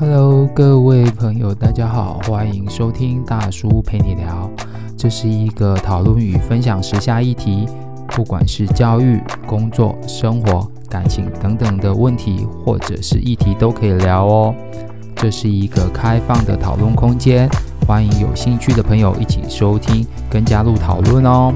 Hello，各位朋友，大家好，欢迎收听大叔陪你聊。这是一个讨论与分享时下议题，不管是教育、工作、生活、感情等等的问题，或者是议题都可以聊哦。这是一个开放的讨论空间，欢迎有兴趣的朋友一起收听跟加入讨论哦。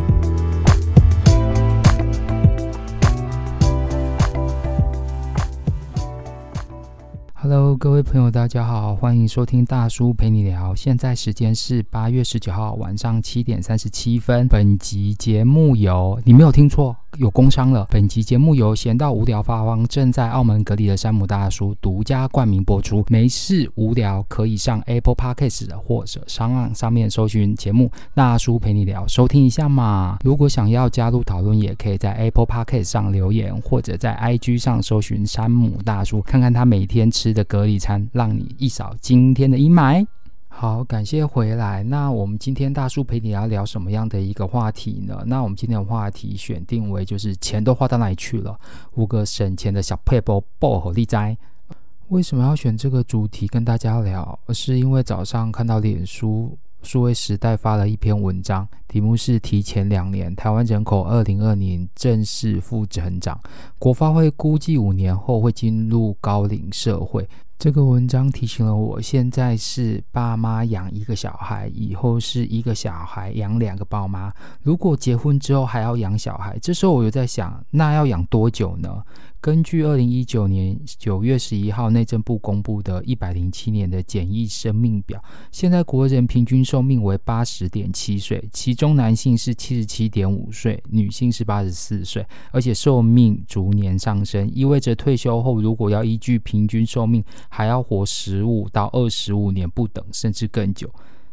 各位朋友，大家好，欢迎收听大叔陪你聊。现在时间是八月十九号晚上七点三十七分。本集节目由你没有听错，有工商了。本期节目由闲到无聊发慌正在澳门隔离的山姆大叔独家冠名播出。没事无聊可以上 Apple Podcast 或者 SoundOn 上面搜寻节目“大叔陪你聊”，收听一下嘛。如果想要加入讨论，也可以在 Apple Podcast 上留言，或者在 IG 上搜寻山姆大叔，看看他每天吃的隔离餐，让你一扫今天的阴霾。好，感谢回来。那我们今天大叔陪你聊聊什么样的一个话题呢？那我们今天的话题选定为就是钱都花到哪里去了？五个省钱的小撇步报虎你知。为什么要选这个主题跟大家聊？是因为早上看到脸书数位时代发了一篇文章，题目是“提前两年，台湾人口二零二年正式负成长，国发会估计五年后会进入高龄社会”。这个文章提醒了我，现在是爸妈养一个小孩，以后是一个小孩养两个爸妈。如果结婚之后还要养小孩，这时候我又在想，那要养多久呢？根据二零一九年九月十一号内政部公布的一百零七年的简易生命表，现在国人平均寿命为八十点七岁，其中男性是七十七点五岁，女性是八十四岁，而且寿命逐年上升，意味着退休后如果要依据平均寿命，还要活十五到二十五年不等，甚至更久。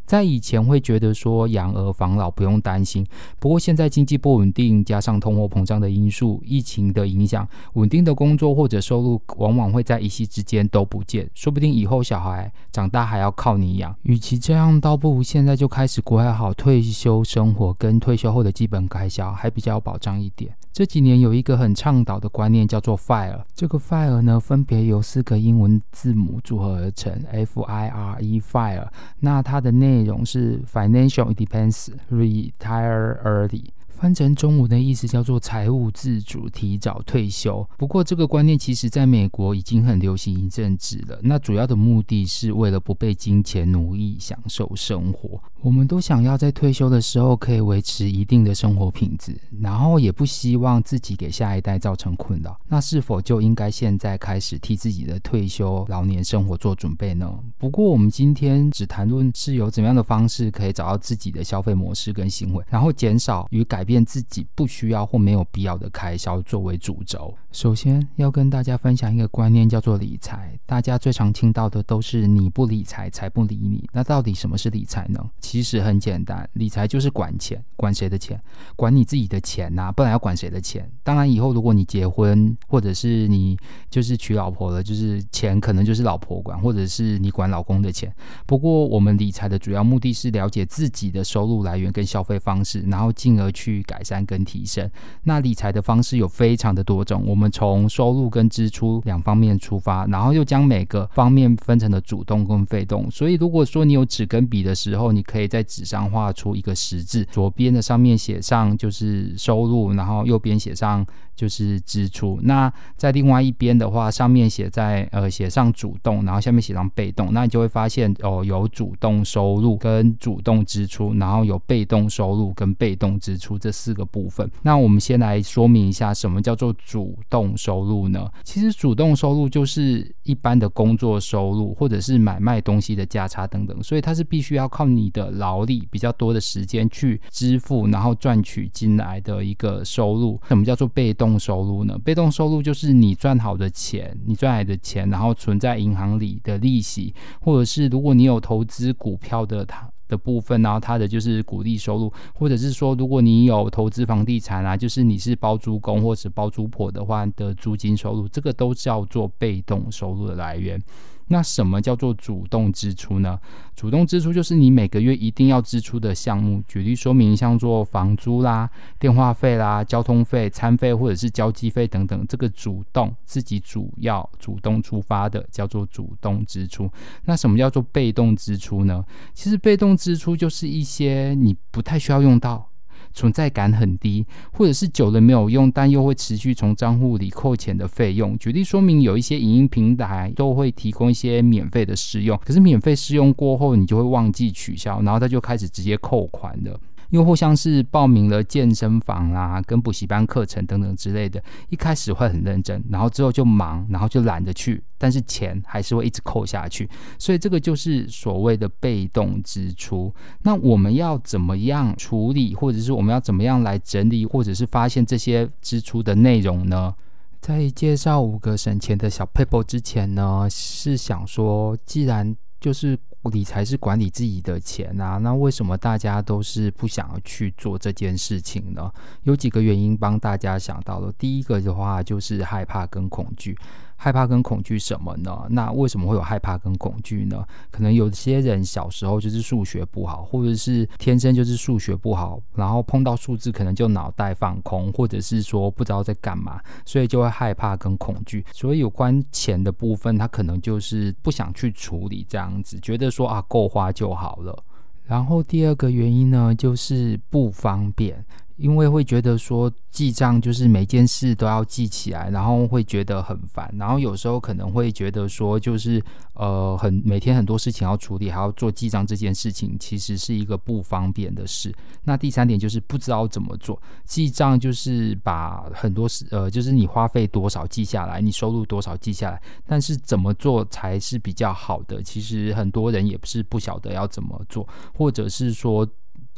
在以前会觉得说养儿防老不用担心，不过现在经济不稳定，加上通货膨胀的因素、疫情的影响，稳定的工作或者收入往往会在一夕之间都不见，说不定以后小孩长大还要靠你养。与其这样，倒不如现在就开始规划好退休生活跟退休后的基本开销，还比较有保障一点。这几年有一个很倡导的观念叫做 FIRE，这个 FIRE 呢，分别由四个英文字母组合而成，F I R E FIRE。那它的内容是 Financial Independence, Retire Early。翻成中文的意思叫做财务自主、提早退休。不过，这个观念其实在美国已经很流行一阵子了。那主要的目的是为了不被金钱奴役，享受生活。我们都想要在退休的时候可以维持一定的生活品质，然后也不希望自己给下一代造成困扰。那是否就应该现在开始替自己的退休老年生活做准备呢？不过，我们今天只谈论是有怎么样的方式可以找到自己的消费模式跟行为，然后减少与改变。自己不需要或没有必要的开销作为主轴。首先要跟大家分享一个观念，叫做理财。大家最常听到的都是“你不理财，财不理你”。那到底什么是理财呢？其实很简单，理财就是管钱，管谁的钱？管你自己的钱呐，不然要管谁的钱？当然，以后如果你结婚，或者是你就是娶老婆了，就是钱可能就是老婆管，或者是你管老公的钱。不过，我们理财的主要目的是了解自己的收入来源跟消费方式，然后进而去。改善跟提升，那理财的方式有非常的多种。我们从收入跟支出两方面出发，然后又将每个方面分成了主动跟被动。所以，如果说你有纸跟笔的时候，你可以在纸上画出一个十字，左边的上面写上就是收入，然后右边写上就是支出。那在另外一边的话，上面写在呃写上主动，然后下面写上被动，那你就会发现哦，有主动收入跟主动支出，然后有被动收入跟被动支出。这四个部分，那我们先来说明一下什么叫做主动收入呢？其实主动收入就是一般的工作收入，或者是买卖东西的价差等等，所以它是必须要靠你的劳力比较多的时间去支付，然后赚取进来的一个收入。什么叫做被动收入呢？被动收入就是你赚好的钱，你赚来的钱，然后存在银行里的利息，或者是如果你有投资股票的它。的部分，然后它的就是股利收入，或者是说，如果你有投资房地产啊，就是你是包租公或者包租婆的话的租金收入，这个都叫做被动收入的来源。那什么叫做主动支出呢？主动支出就是你每个月一定要支出的项目。举例说明，像做房租啦、电话费啦、交通费、餐费或者是交际费等等，这个主动自己主要主动出发的叫做主动支出。那什么叫做被动支出呢？其实被动支出就是一些你不太需要用到。存在感很低，或者是久了没有用，但又会持续从账户里扣钱的费用。举例说明，有一些影音平台都会提供一些免费的试用，可是免费试用过后，你就会忘记取消，然后他就开始直接扣款了。又或像是报名了健身房啊、跟补习班课程等等之类的，一开始会很认真，然后之后就忙，然后就懒得去，但是钱还是会一直扣下去，所以这个就是所谓的被动支出。那我们要怎么样处理，或者是我们要怎么样来整理，或者是发现这些支出的内容呢？在介绍五个省钱的小 paper 之前呢，是想说，既然就是理财是管理自己的钱啊，那为什么大家都是不想要去做这件事情呢？有几个原因帮大家想到了。第一个的话就是害怕跟恐惧。害怕跟恐惧什么呢？那为什么会有害怕跟恐惧呢？可能有些人小时候就是数学不好，或者是天生就是数学不好，然后碰到数字可能就脑袋放空，或者是说不知道在干嘛，所以就会害怕跟恐惧。所以有关钱的部分，他可能就是不想去处理这样子，觉得说啊够花就好了。然后第二个原因呢，就是不方便。因为会觉得说记账就是每件事都要记起来，然后会觉得很烦，然后有时候可能会觉得说就是呃很每天很多事情要处理，还要做记账这件事情，其实是一个不方便的事。那第三点就是不知道怎么做记账，就是把很多事呃就是你花费多少记下来，你收入多少记下来，但是怎么做才是比较好的？其实很多人也不是不晓得要怎么做，或者是说。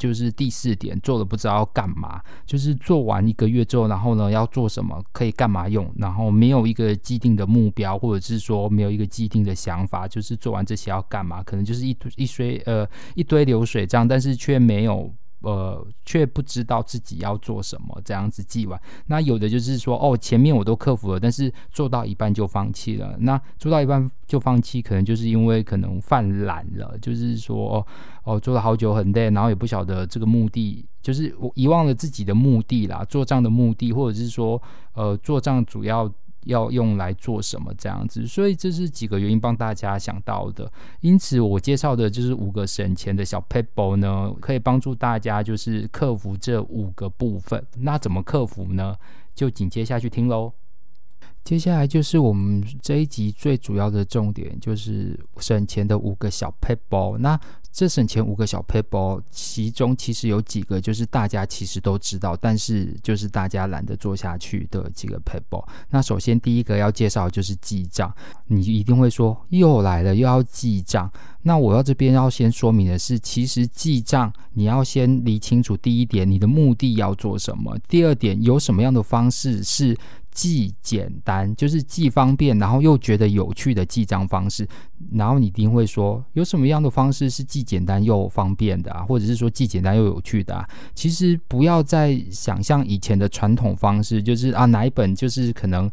就是第四点，做了不知道要干嘛，就是做完一个月之后，然后呢要做什么，可以干嘛用，然后没有一个既定的目标，或者是说没有一个既定的想法，就是做完这些要干嘛，可能就是一堆一堆呃一堆流水账，但是却没有。呃，却不知道自己要做什么，这样子记完。那有的就是说，哦，前面我都克服了，但是做到一半就放弃了。那做到一半就放弃，可能就是因为可能犯懒了，就是说，哦，哦，做了好久很累，然后也不晓得这个目的，就是我遗忘了自己的目的啦，做账的目的，或者是说，呃，做账主要。要用来做什么这样子，所以这是几个原因帮大家想到的。因此，我介绍的就是五个省钱的小 paper 呢，可以帮助大家就是克服这五个部分。那怎么克服呢？就紧接下去听喽。接下来就是我们这一集最主要的重点，就是省钱的五个小 paper。那这省钱五个小撇步，其中其实有几个就是大家其实都知道，但是就是大家懒得做下去的几个撇步。那首先第一个要介绍就是记账，你一定会说又来了，又要记账。那我要这边要先说明的是，其实记账你要先理清楚第一点，你的目的要做什么；第二点，有什么样的方式是。既简单，就是既方便，然后又觉得有趣的记账方式。然后你一定会说，有什么样的方式是既简单又方便的啊？或者是说既简单又有趣的啊？其实不要再想象以前的传统方式，就是啊，哪一本就是可能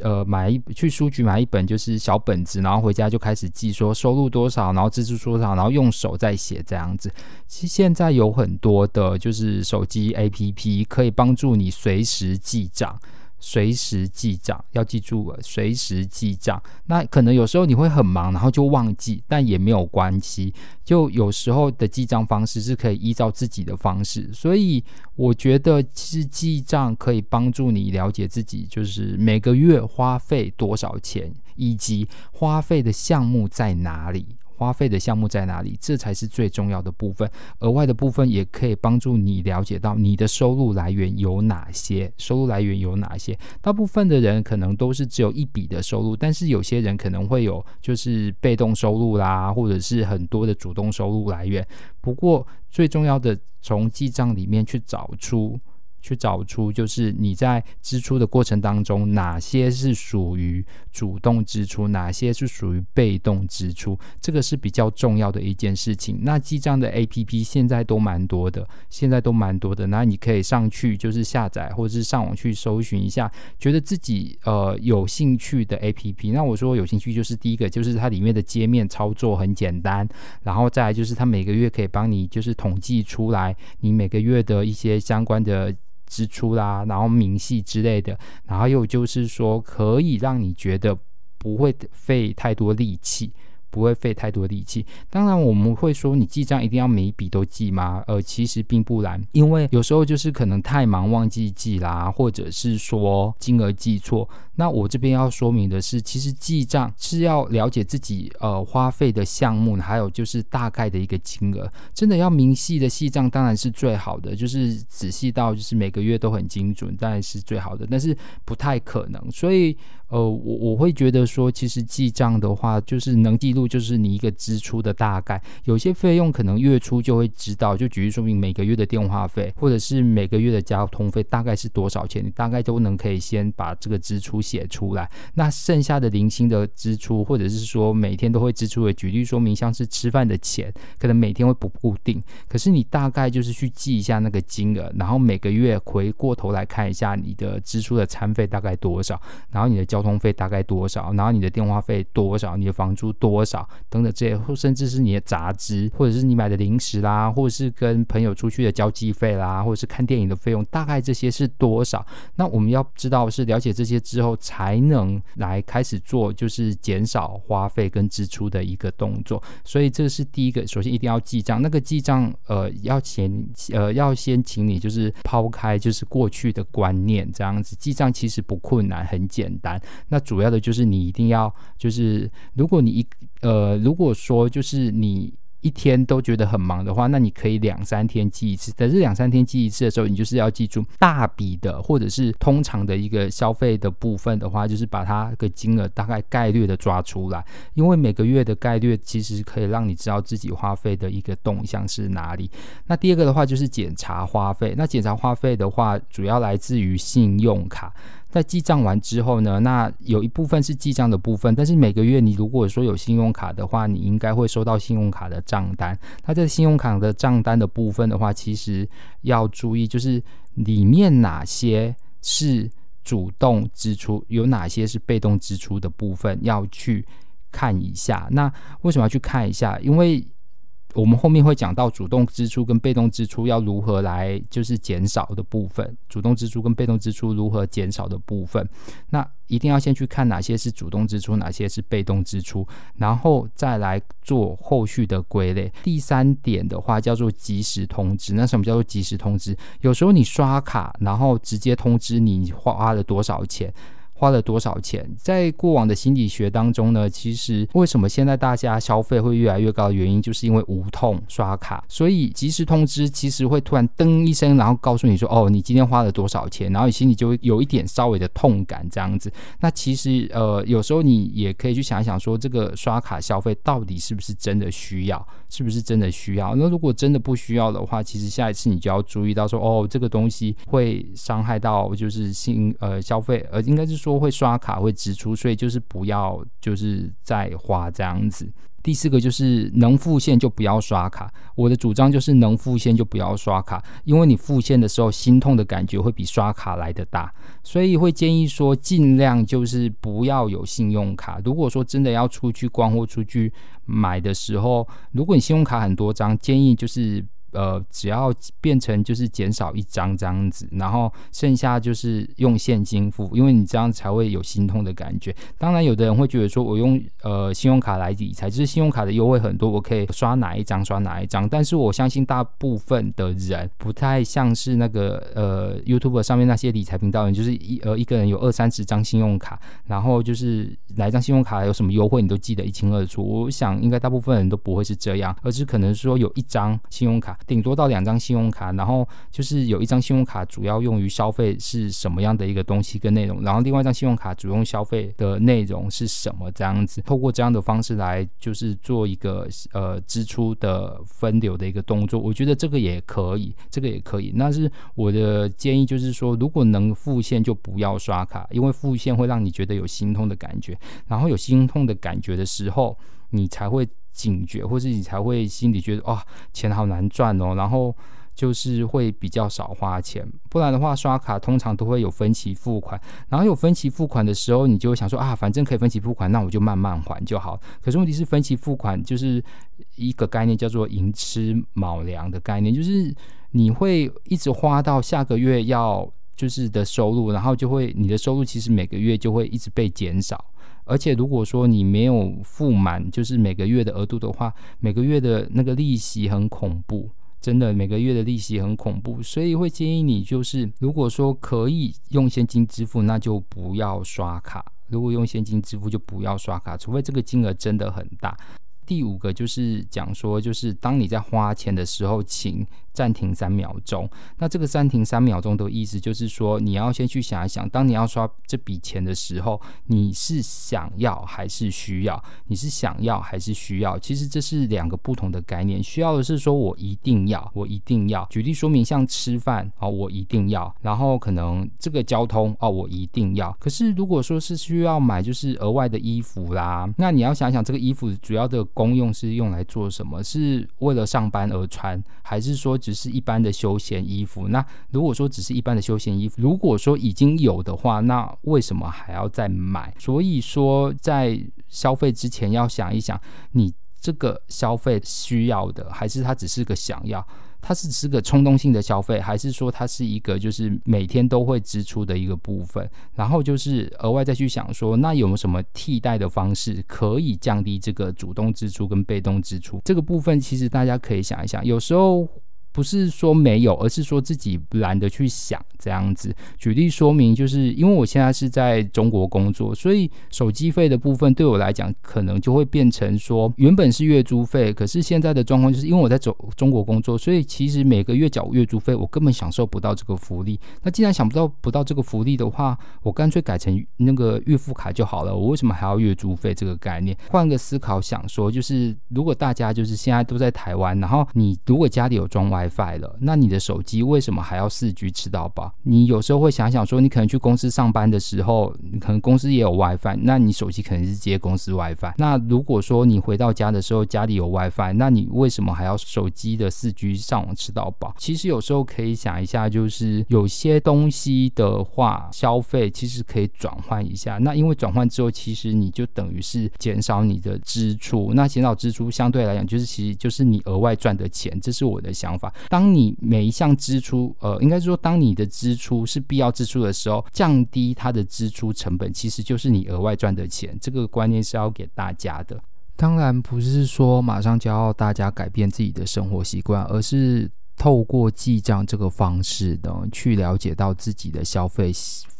呃买一去书局买一本就是小本子，然后回家就开始记说收入多少，然后支出多少，然后用手再写这样子。其实现在有很多的就是手机 APP 可以帮助你随时记账。随时记账，要记住了，随时记账。那可能有时候你会很忙，然后就忘记，但也没有关系。就有时候的记账方式是可以依照自己的方式，所以我觉得其实记账可以帮助你了解自己，就是每个月花费多少钱，以及花费的项目在哪里。花费的项目在哪里？这才是最重要的部分。额外的部分也可以帮助你了解到你的收入来源有哪些。收入来源有哪些？大部分的人可能都是只有一笔的收入，但是有些人可能会有就是被动收入啦，或者是很多的主动收入来源。不过最重要的，从记账里面去找出去找出，就是你在支出的过程当中，哪些是属于主动支出，哪些是属于被动支出，这个是比较重要的一件事情。那记账的 APP 现在都蛮多的，现在都蛮多的。那你可以上去就是下载，或者是上网去搜寻一下，觉得自己呃有兴趣的 APP。那我说有兴趣，就是第一个就是它里面的界面操作很简单，然后再来就是它每个月可以帮你就是统计出来你每个月的一些相关的。支出啦，然后明细之类的，然后又就是说可以让你觉得不会费太多力气。不会费太多力气。当然，我们会说你记账一定要每一笔都记吗？呃，其实并不然，因为有时候就是可能太忙忘记记啦，或者是说金额记错。那我这边要说明的是，其实记账是要了解自己呃花费的项目，还有就是大概的一个金额。真的要明细的细账当然是最好的，就是仔细到就是每个月都很精准，当然是最好的。但是不太可能，所以呃，我我会觉得说，其实记账的话，就是能记录。就是你一个支出的大概，有些费用可能月初就会知道，就举例说明每个月的电话费或者是每个月的交通费大概是多少钱，你大概都能可以先把这个支出写出来。那剩下的零星的支出，或者是说每天都会支出的，举例说明像是吃饭的钱，可能每天会不固定，可是你大概就是去记一下那个金额，然后每个月回过头来看一下你的支出的餐费大概多少，然后你的交通费大概多少，然后你的电话费多少，你的房租多少。等等这些，甚至是你的杂志，或者是你买的零食啦，或者是跟朋友出去的交际费啦，或者是看电影的费用，大概这些是多少？那我们要知道是了解这些之后，才能来开始做就是减少花费跟支出的一个动作。所以这是第一个，首先一定要记账。那个记账，呃，要先呃要先请你就是抛开就是过去的观念，这样子记账其实不困难，很简单。那主要的就是你一定要就是如果你一呃，如果说就是你一天都觉得很忙的话，那你可以两三天记一次。但是两三天记一次的时候，你就是要记住大笔的或者是通常的一个消费的部分的话，就是把它个金额大概概略的抓出来。因为每个月的概略其实可以让你知道自己花费的一个动向是哪里。那第二个的话就是检查花费。那检查花费的话，主要来自于信用卡。在记账完之后呢，那有一部分是记账的部分，但是每个月你如果说有信用卡的话，你应该会收到信用卡的账单。那在信用卡的账单的部分的话，其实要注意，就是里面哪些是主动支出，有哪些是被动支出的部分，要去看一下。那为什么要去看一下？因为我们后面会讲到主动支出跟被动支出要如何来就是减少的部分，主动支出跟被动支出如何减少的部分，那一定要先去看哪些是主动支出，哪些是被动支出，然后再来做后续的归类。第三点的话叫做及时通知，那什么叫做及时通知？有时候你刷卡，然后直接通知你花了多少钱。花了多少钱？在过往的心理学当中呢，其实为什么现在大家消费会越来越高的原因，就是因为无痛刷卡，所以及时通知其实会突然噔一声，然后告诉你说，哦，你今天花了多少钱，然后你心里就会有一点稍微的痛感这样子。那其实呃，有时候你也可以去想一想，说这个刷卡消费到底是不是真的需要，是不是真的需要？那如果真的不需要的话，其实下一次你就要注意到说，哦，这个东西会伤害到就是新呃消费，呃，应该是说。说会刷卡会支出，所以就是不要就是再花这样子。第四个就是能付现就不要刷卡。我的主张就是能付现就不要刷卡，因为你付现的时候心痛的感觉会比刷卡来得大，所以会建议说尽量就是不要有信用卡。如果说真的要出去逛或出去买的时候，如果你信用卡很多张，建议就是。呃，只要变成就是减少一张这样子，然后剩下就是用现金付，因为你这样才会有心痛的感觉。当然，有的人会觉得说，我用呃信用卡来理财，就是信用卡的优惠很多，我可以刷哪一张刷哪一张。但是我相信大部分的人不太像是那个呃 YouTube 上面那些理财频道人，就是一呃一个人有二三十张信用卡，然后就是哪一张信用卡有什么优惠，你都记得一清二楚。我想应该大部分人都不会是这样，而是可能说有一张信用卡。顶多到两张信用卡，然后就是有一张信用卡主要用于消费是什么样的一个东西跟内容，然后另外一张信用卡主用消费的内容是什么这样子，透过这样的方式来就是做一个呃支出的分流的一个动作，我觉得这个也可以，这个也可以。那是我的建议，就是说如果能付现就不要刷卡，因为付现会让你觉得有心痛的感觉，然后有心痛的感觉的时候，你才会警觉，或是你才会心里觉得哇，钱好难赚哦，然后就是会比较少花钱。不然的话，刷卡通常都会有分期付款，然后有分期付款的时候，你就会想说啊，反正可以分期付款，那我就慢慢还就好。可是问题是，分期付款就是一个概念，叫做“寅吃卯粮”的概念，就是你会一直花到下个月要就是的收入，然后就会你的收入其实每个月就会一直被减少。而且如果说你没有付满，就是每个月的额度的话，每个月的那个利息很恐怖，真的每个月的利息很恐怖，所以会建议你就是，如果说可以用现金支付，那就不要刷卡；如果用现金支付，就不要刷卡，除非这个金额真的很大。第五个就是讲说，就是当你在花钱的时候，请暂停三秒钟。那这个暂停三秒钟的意思就是说，你要先去想一想，当你要刷这笔钱的时候，你是想要还是需要？你是想要还是需要？其实这是两个不同的概念。需要的是说我一定要，我一定要。举例说明，像吃饭哦，我一定要。然后可能这个交通哦，我一定要。可是如果说是需要买就是额外的衣服啦，那你要想想这个衣服主要的。功用是用来做什么？是为了上班而穿，还是说只是一般的休闲衣服？那如果说只是一般的休闲衣服，如果说已经有的话，那为什么还要再买？所以说，在消费之前要想一想，你这个消费需要的，还是它只是个想要？它是只是个冲动性的消费，还是说它是一个就是每天都会支出的一个部分？然后就是额外再去想说，那有没有什么替代的方式可以降低这个主动支出跟被动支出？这个部分其实大家可以想一想，有时候。不是说没有，而是说自己懒得去想这样子。举例说明，就是因为我现在是在中国工作，所以手机费的部分对我来讲，可能就会变成说，原本是月租费，可是现在的状况就是因为我在走中国工作，所以其实每个月缴月租费，我根本享受不到这个福利。那既然想不到不到这个福利的话，我干脆改成那个月付卡就好了。我为什么还要月租费这个概念？换个思考想说，就是如果大家就是现在都在台湾，然后你如果家里有装 WiFi。WiFi 了，那你的手机为什么还要四 G 吃到饱？你有时候会想想说，你可能去公司上班的时候，你可能公司也有 WiFi，那你手机可能是接公司 WiFi。那如果说你回到家的时候，家里有 WiFi，那你为什么还要手机的四 G 上网吃到饱？其实有时候可以想一下，就是有些东西的话，消费其实可以转换一下。那因为转换之后，其实你就等于是减少你的支出。那减少支出相对来讲，就是其实就是你额外赚的钱。这是我的想法。当你每一项支出，呃，应该说，当你的支出是必要支出的时候，降低它的支出成本，其实就是你额外赚的钱。这个观念是要给大家的。当然不是说马上就要大家改变自己的生活习惯，而是透过记账这个方式呢，去了解到自己的消费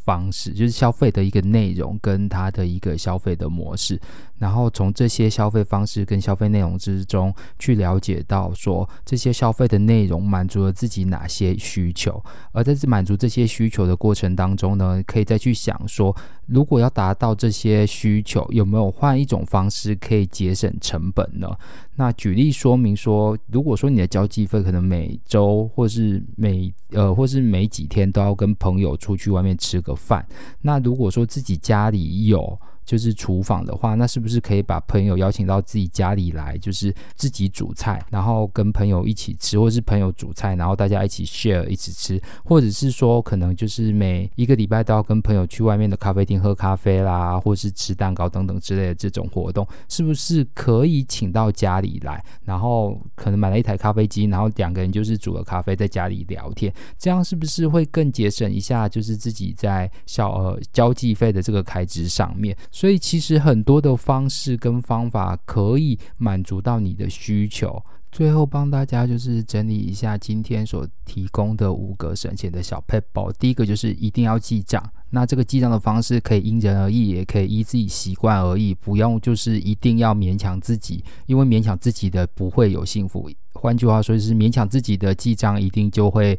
方式，就是消费的一个内容跟它的一个消费的模式。然后从这些消费方式跟消费内容之中去了解到，说这些消费的内容满足了自己哪些需求，而在这满足这些需求的过程当中呢，可以再去想说，如果要达到这些需求，有没有换一种方式可以节省成本呢？那举例说明说，如果说你的交际费可能每周或是每呃或是每几天都要跟朋友出去外面吃个饭，那如果说自己家里有。就是厨房的话，那是不是可以把朋友邀请到自己家里来，就是自己煮菜，然后跟朋友一起吃，或是朋友煮菜，然后大家一起 share 一起吃，或者是说可能就是每一个礼拜都要跟朋友去外面的咖啡厅喝咖啡啦，或是吃蛋糕等等之类的这种活动，是不是可以请到家里来？然后可能买了一台咖啡机，然后两个人就是煮了咖啡在家里聊天，这样是不是会更节省一下？就是自己在小呃交际费的这个开支上面。所以其实很多的方式跟方法可以满足到你的需求。最后帮大家就是整理一下今天所提供的五个省钱的小撇步。第一个就是一定要记账，那这个记账的方式可以因人而异，也可以依自己习惯而异，不用就是一定要勉强自己，因为勉强自己的不会有幸福。换句话说，就是勉强自己的记账一定就会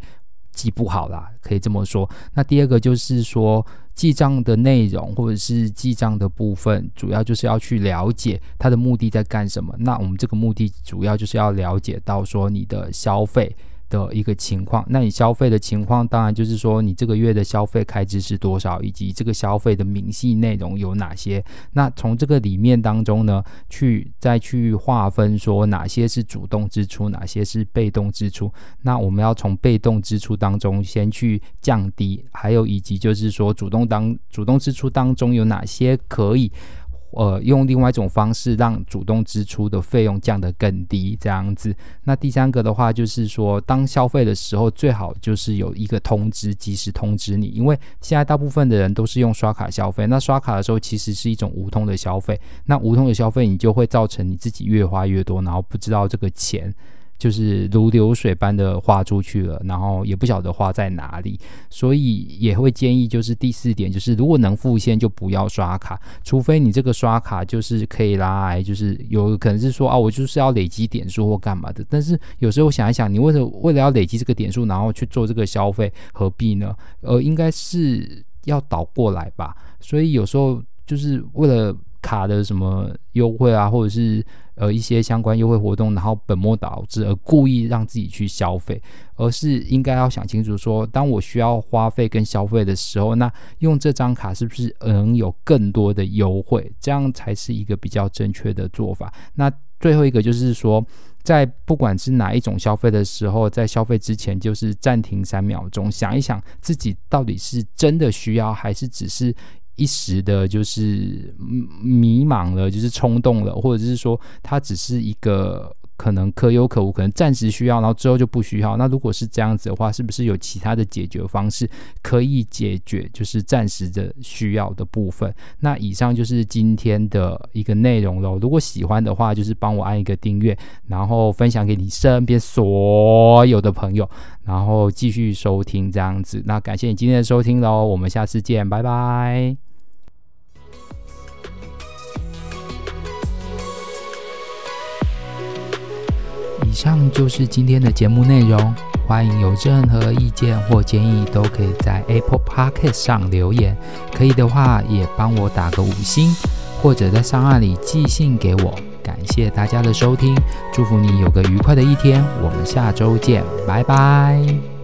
记不好啦，可以这么说。那第二个就是说，记账的内容或者是记账的部分，主要就是要去了解它的目的在干什么。那我们这个目的主要就是要了解到说你的消费。的一个情况，那你消费的情况，当然就是说你这个月的消费开支是多少，以及这个消费的明细内容有哪些。那从这个里面当中呢，去再去划分说哪些是主动支出，哪些是被动支出。那我们要从被动支出当中先去降低，还有以及就是说主动当主动支出当中有哪些可以。呃，用另外一种方式让主动支出的费用降得更低，这样子。那第三个的话，就是说，当消费的时候，最好就是有一个通知，及时通知你，因为现在大部分的人都是用刷卡消费。那刷卡的时候，其实是一种无痛的消费。那无痛的消费，你就会造成你自己越花越多，然后不知道这个钱。就是如流水般的花出去了，然后也不晓得花在哪里，所以也会建议，就是第四点，就是如果能付现就不要刷卡，除非你这个刷卡就是可以拉来，就是有可能是说啊，我就是要累积点数或干嘛的。但是有时候想一想，你为了为了要累积这个点数，然后去做这个消费，何必呢？呃，应该是要倒过来吧。所以有时候就是为了。卡的什么优惠啊，或者是呃一些相关优惠活动，然后本末倒置而故意让自己去消费，而是应该要想清楚说，当我需要花费跟消费的时候，那用这张卡是不是能有更多的优惠？这样才是一个比较正确的做法。那最后一个就是说，在不管是哪一种消费的时候，在消费之前就是暂停三秒钟，想一想自己到底是真的需要，还是只是。一时的，就是迷茫了，就是冲动了，或者是说，它只是一个可能可有可无，可能暂时需要，然后之后就不需要。那如果是这样子的话，是不是有其他的解决方式可以解决，就是暂时的需要的部分？那以上就是今天的一个内容喽。如果喜欢的话，就是帮我按一个订阅，然后分享给你身边所有的朋友，然后继续收听这样子。那感谢你今天的收听喽，我们下次见，拜拜。以上就是今天的节目内容，欢迎有任何意见或建议都可以在 Apple Podcast 上留言，可以的话也帮我打个五星，或者在上岸里寄信给我。感谢大家的收听，祝福你有个愉快的一天，我们下周见，拜拜。